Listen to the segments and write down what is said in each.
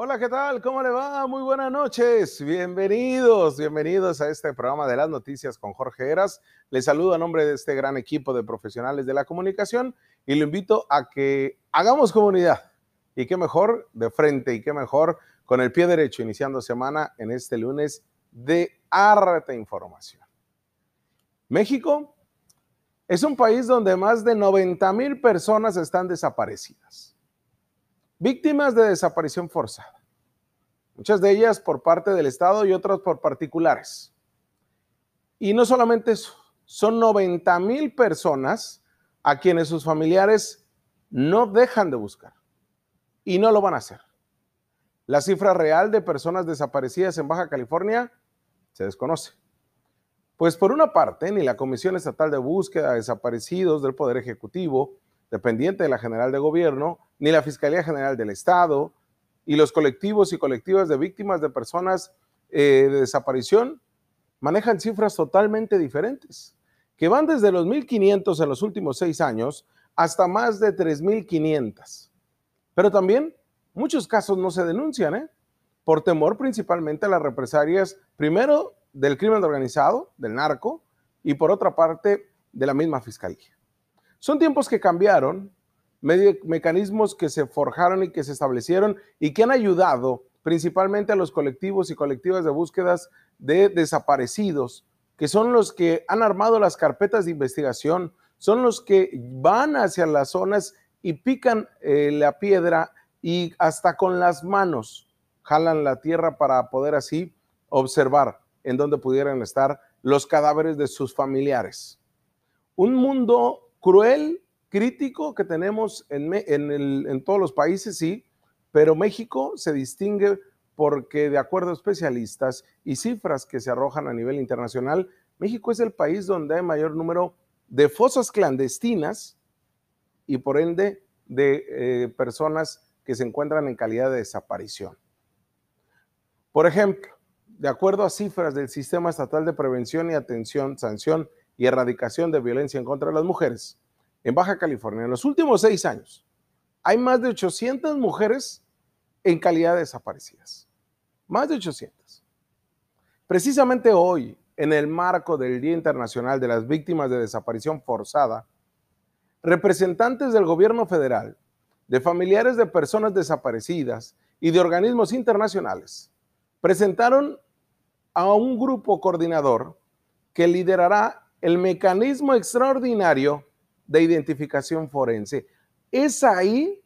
Hola, ¿qué tal? ¿Cómo le va? Muy buenas noches. Bienvenidos, bienvenidos a este programa de las noticias con Jorge Eras. Les saludo a nombre de este gran equipo de profesionales de la comunicación y lo invito a que hagamos comunidad. Y qué mejor de frente y qué mejor con el pie derecho iniciando semana en este lunes de harta información. México es un país donde más de 90 mil personas están desaparecidas víctimas de desaparición forzada. Muchas de ellas por parte del Estado y otras por particulares. Y no solamente eso, son 90 mil personas a quienes sus familiares no dejan de buscar y no lo van a hacer. La cifra real de personas desaparecidas en Baja California se desconoce. Pues por una parte, ni la Comisión Estatal de Búsqueda de Desaparecidos del Poder Ejecutivo, dependiente de la General de Gobierno, ni la Fiscalía General del Estado y los colectivos y colectivas de víctimas de personas eh, de desaparición manejan cifras totalmente diferentes, que van desde los 1.500 en los últimos seis años hasta más de 3.500. Pero también muchos casos no se denuncian, ¿eh? por temor principalmente a las represalias, primero del crimen organizado, del narco, y por otra parte de la misma fiscalía. Son tiempos que cambiaron, mecanismos que se forjaron y que se establecieron y que han ayudado principalmente a los colectivos y colectivas de búsquedas de desaparecidos, que son los que han armado las carpetas de investigación, son los que van hacia las zonas y pican eh, la piedra y hasta con las manos jalan la tierra para poder así observar en dónde pudieran estar los cadáveres de sus familiares. Un mundo cruel crítico que tenemos en, todos los países, sí, pero México se distingue porque de acuerdo a especialistas y cifras que se arrojan a nivel internacional, México es el país donde hay mayor número de fosas clandestinas y por ende de eh, personas que se encuentran en calidad de desaparición. Por ejemplo, de acuerdo a cifras del Sistema Estatal de Prevención y Atención, Sanción y Erradicación de Violencia en contra de las Mujeres, en Baja California, en los últimos seis años, hay más de 800 mujeres en calidad de desaparecidas. Más de 800. Precisamente hoy, en el marco del Día Internacional de las Víctimas de Desaparición Forzada, representantes del gobierno federal, de familiares de personas desaparecidas y de organismos internacionales presentaron a un grupo coordinador que liderará el mecanismo extraordinario de identificación forense. Es ahí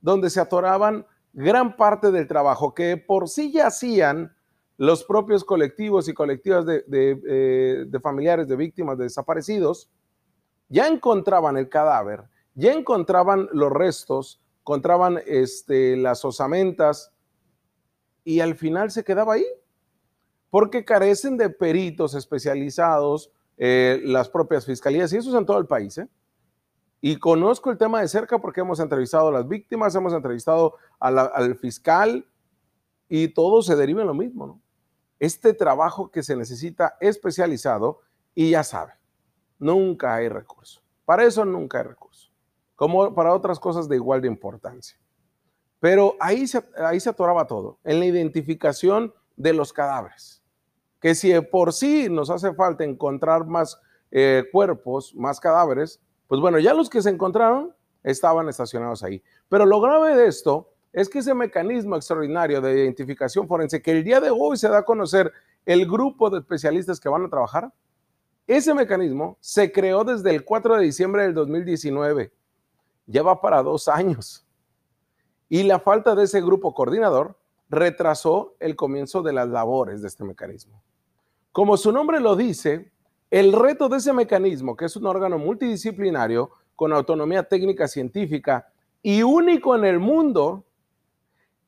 donde se atoraban gran parte del trabajo que por sí ya hacían los propios colectivos y colectivas de, eh, familiares de víctimas de desaparecidos, ya encontraban el cadáver, ya encontraban los restos, encontraban este, las osamentas y al final se quedaba ahí, porque carecen de peritos especializados, eh, las propias fiscalías, y eso es en todo el país. ¿eh? Y conozco el tema de cerca porque hemos entrevistado a las víctimas, hemos entrevistado al fiscal y todo se deriva en lo mismo. Este trabajo que se necesita especializado y ya sabe, nunca hay recurso. Para eso nunca hay recurso, como para otras cosas de igual de importancia. Pero ahí se, ahí se atoraba todo, en la identificación de los cadáveres. Que si por sí nos hace falta encontrar más eh, cuerpos, más cadáveres, pues bueno, ya los que se encontraron estaban estacionados ahí. Pero lo grave de esto es que ese mecanismo extraordinario de identificación forense que el día de hoy se da a conocer el grupo de especialistas que van a trabajar, ese mecanismo se creó desde el 4 de diciembre del 2019. Lleva para dos años. Y la falta de ese grupo coordinador retrasó el comienzo de las labores de este mecanismo. Como su nombre lo dice, el reto de ese mecanismo, que es un órgano multidisciplinario con autonomía técnica científica y único en el mundo,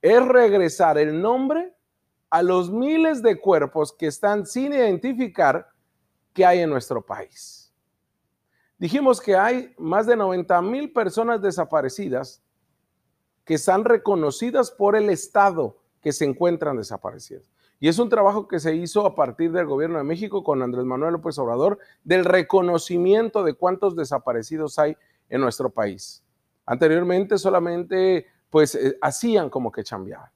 es regresar el nombre a los miles de cuerpos que están sin identificar que hay en nuestro país. Dijimos que hay más de 90 mil personas desaparecidas que están reconocidas por el Estado que se encuentran desaparecidas. Y es un trabajo que se hizo a partir del gobierno de México con Andrés Manuel López Obrador del reconocimiento de cuántos desaparecidos hay en nuestro país. Anteriormente solamente pues eh, hacían como que chambeaban.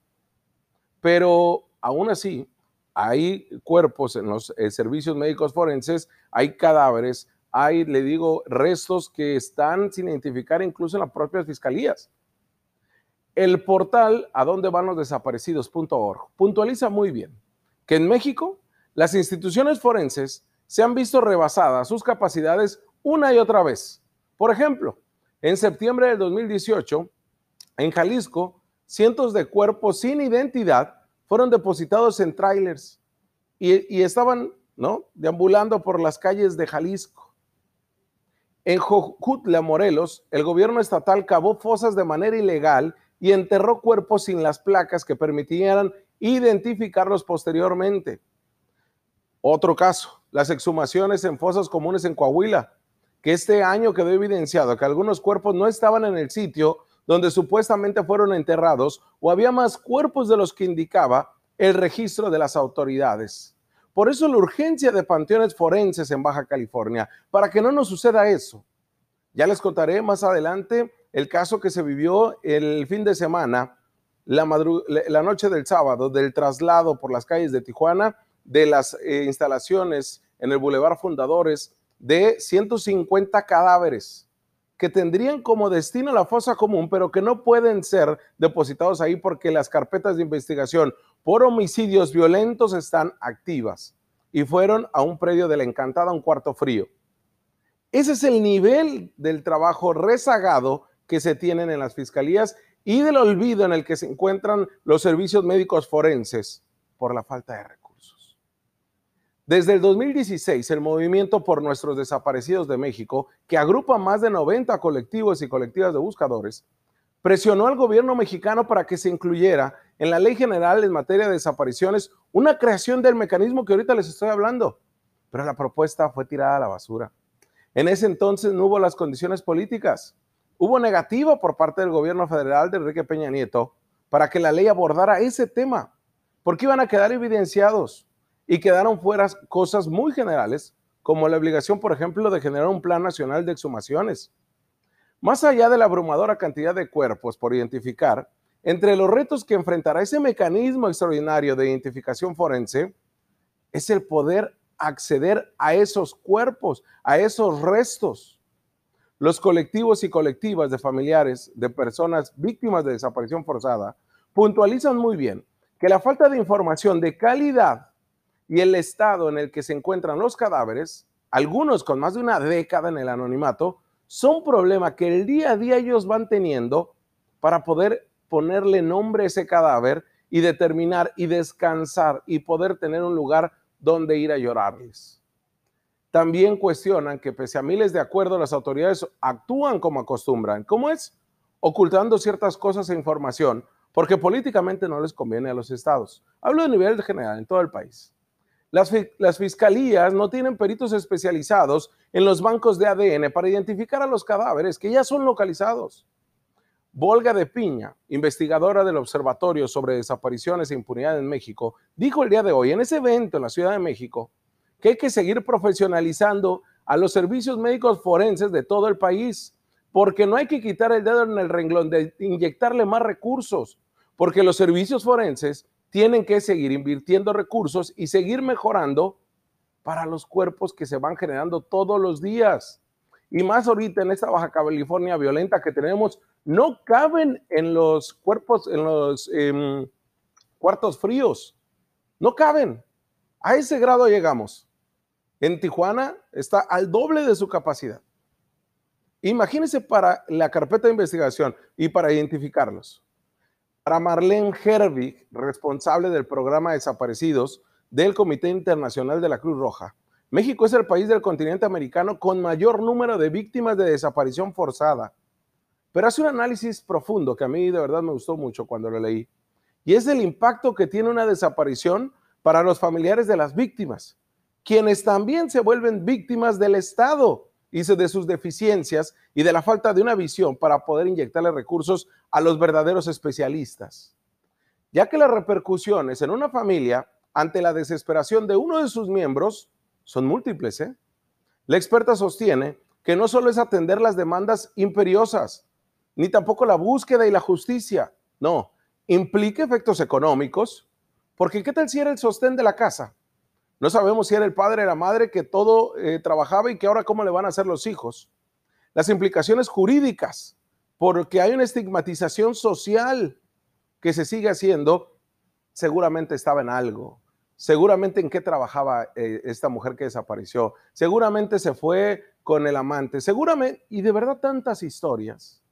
Pero aún así, hay cuerpos en los eh, servicios médicos forenses, hay cadáveres, hay, le digo, restos que están sin identificar incluso en las propias fiscalías. El portal a dónde van los desaparecidos.org puntualiza muy bien que en México las instituciones forenses se han visto rebasadas sus capacidades una y otra vez. Por ejemplo, en septiembre del 2018, en Jalisco, cientos de cuerpos sin identidad fueron depositados en trailers y, estaban ¿no? deambulando por las calles de Jalisco. En Jojutla, Morelos, el gobierno estatal cavó fosas de manera ilegal y enterró cuerpos sin las placas que permitieran identificarlos posteriormente. Otro caso, las exhumaciones en fosas comunes en Coahuila, que este año quedó evidenciado que algunos cuerpos no estaban en el sitio donde supuestamente fueron enterrados o había más cuerpos de los que indicaba el registro de las autoridades. Por eso la urgencia de panteones forenses en Baja California, para que no nos suceda eso. Ya les contaré más adelante el caso que se vivió el fin de semana, la, noche del sábado, del traslado por las calles de Tijuana de las eh, instalaciones en el Boulevard Fundadores de 150 cadáveres que tendrían como destino la fosa común, pero que no pueden ser depositados ahí porque las carpetas de investigación por homicidios violentos están activas y fueron a un predio de la Encantada, un cuarto frío. Ese es el nivel del trabajo rezagado que se tienen en las fiscalías y del olvido en el que se encuentran los servicios médicos forenses por la falta de recursos. Desde el 2016, el movimiento por nuestros desaparecidos de México, que agrupa más de 90 colectivos y colectivas de buscadores, presionó al gobierno mexicano para que se incluyera en la ley general en materia de desapariciones una creación del mecanismo que ahorita les estoy hablando, pero la propuesta fue tirada a la basura. En ese entonces no hubo las condiciones políticas hubo negativa por parte del gobierno federal de Enrique Peña Nieto para que la ley abordara ese tema, porque iban a quedar evidenciados y quedaron fuera cosas muy generales, como la obligación, por ejemplo, de generar un plan nacional de exhumaciones. Más allá de la abrumadora cantidad de cuerpos por identificar, entre los retos que enfrentará ese mecanismo extraordinario de identificación forense, es el poder acceder a esos cuerpos, a esos restos. Los colectivos y colectivas de familiares de personas víctimas de desaparición forzada puntualizan muy bien que la falta de información de calidad y el estado en el que se encuentran los cadáveres, algunos con más de una década en el anonimato, son problema que el día a día ellos van teniendo para poder ponerle nombre a ese cadáver y determinar y descansar y poder tener un lugar donde ir a llorarles. También cuestionan que pese a miles de acuerdos, las autoridades actúan como acostumbran. ¿Cómo es? Ocultando ciertas cosas e información, porque políticamente no les conviene a los estados. Hablo de nivel general en todo el país. Las, las, fiscalías no tienen peritos especializados en los bancos de ADN para identificar a los cadáveres que ya son localizados. Volga de Piña, investigadora del Observatorio sobre Desapariciones e Impunidad en México, dijo el día de hoy en ese evento en la Ciudad de México que hay que seguir profesionalizando a los servicios médicos forenses de todo el país, porque no hay que quitar el dedo en el renglón de inyectarle más recursos, porque los servicios forenses tienen que seguir invirtiendo recursos y seguir mejorando para los cuerpos que se van generando todos los días. Y más ahorita en esta Baja California violenta que tenemos, no caben en los cuerpos, en los em, cuartos fríos. No caben. A ese grado llegamos. En Tijuana está al doble de su capacidad. Imagínense para la carpeta de investigación y para identificarlos. Para Marlene Herbig, responsable del programa Desaparecidos del Comité Internacional de la Cruz Roja, México es el país del continente americano con mayor número de víctimas de desaparición forzada. Pero hace un análisis profundo que a mí de verdad me gustó mucho cuando lo leí. Y es el impacto que tiene una desaparición para los familiares de las víctimas quienes también se vuelven víctimas del Estado y de sus deficiencias y de la falta de una visión para poder inyectarle recursos a los verdaderos especialistas. Ya que las repercusiones en una familia ante la desesperación de uno de sus miembros son múltiples. ¿eh? La experta sostiene que no solo es atender las demandas imperiosas, ni tampoco la búsqueda y la justicia, no, implica efectos económicos, Porque ¿qué tal si era el sostén de la casa? No sabemos si era el padre o la madre que todo eh, trabajaba y que ahora cómo le van a hacer los hijos. Las implicaciones jurídicas, porque hay una estigmatización social que se sigue haciendo, seguramente estaba en algo. Seguramente en qué trabajaba eh, esta mujer que desapareció. Seguramente se fue con el amante. Seguramente, y de verdad tantas historias.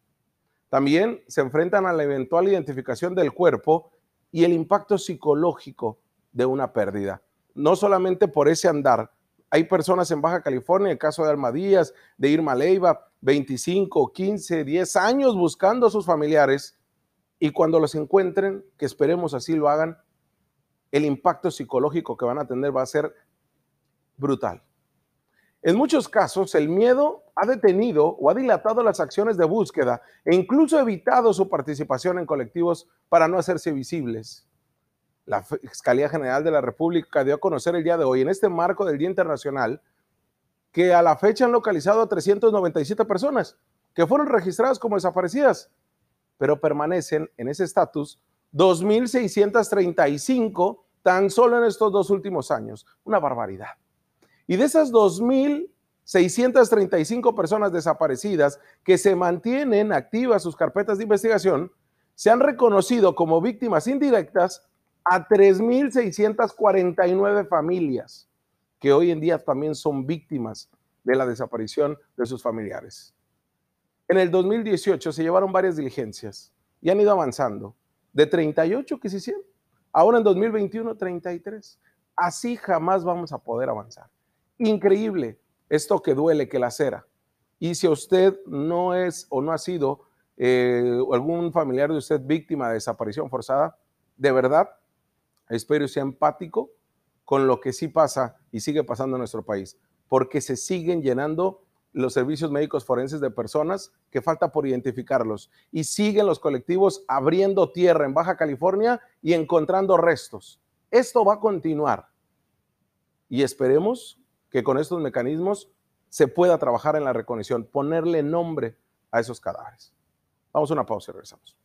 También se enfrentan a la eventual identificación del cuerpo y el impacto psicológico de una pérdida no solamente por ese andar. Hay personas en Baja California, el caso de Alma Díaz, de Irma Leiva, 25, 15, 10 años buscando a sus familiares y cuando los encuentren, que esperemos así lo hagan, el impacto psicológico que van a tener va a ser brutal. En muchos casos, el miedo ha detenido o ha dilatado las acciones de búsqueda e incluso evitado su participación en colectivos para no hacerse visibles la Fiscalía General de la República dio a conocer el día de hoy, en este marco del Día Internacional, que a la fecha han localizado a 397 personas que fueron registradas como desaparecidas, pero permanecen en ese estatus 2.635 tan solo en estos dos últimos años. Una barbaridad. Y de esas 2.635 personas desaparecidas que se mantienen activas sus carpetas de investigación, se han reconocido como víctimas indirectas a 3.649 familias que hoy en día también son víctimas de la desaparición de sus familiares. En el 2018 se llevaron varias diligencias y han ido avanzando. De 38 que se hicieron, ahora en 2021 33. Así jamás vamos a poder avanzar. Increíble esto que duele, que la cera. Y si usted no es o no ha sido eh, algún familiar de usted víctima de desaparición forzada, de verdad espero sea empático con lo que sí pasa y sigue pasando en nuestro país, porque se siguen llenando los servicios médicos forenses de personas que falta por identificarlos y siguen los colectivos abriendo tierra en Baja California y encontrando restos. Esto va a continuar y esperemos que con estos mecanismos se pueda trabajar en la reconexión, ponerle nombre a esos cadáveres. Vamos a una pausa y regresamos.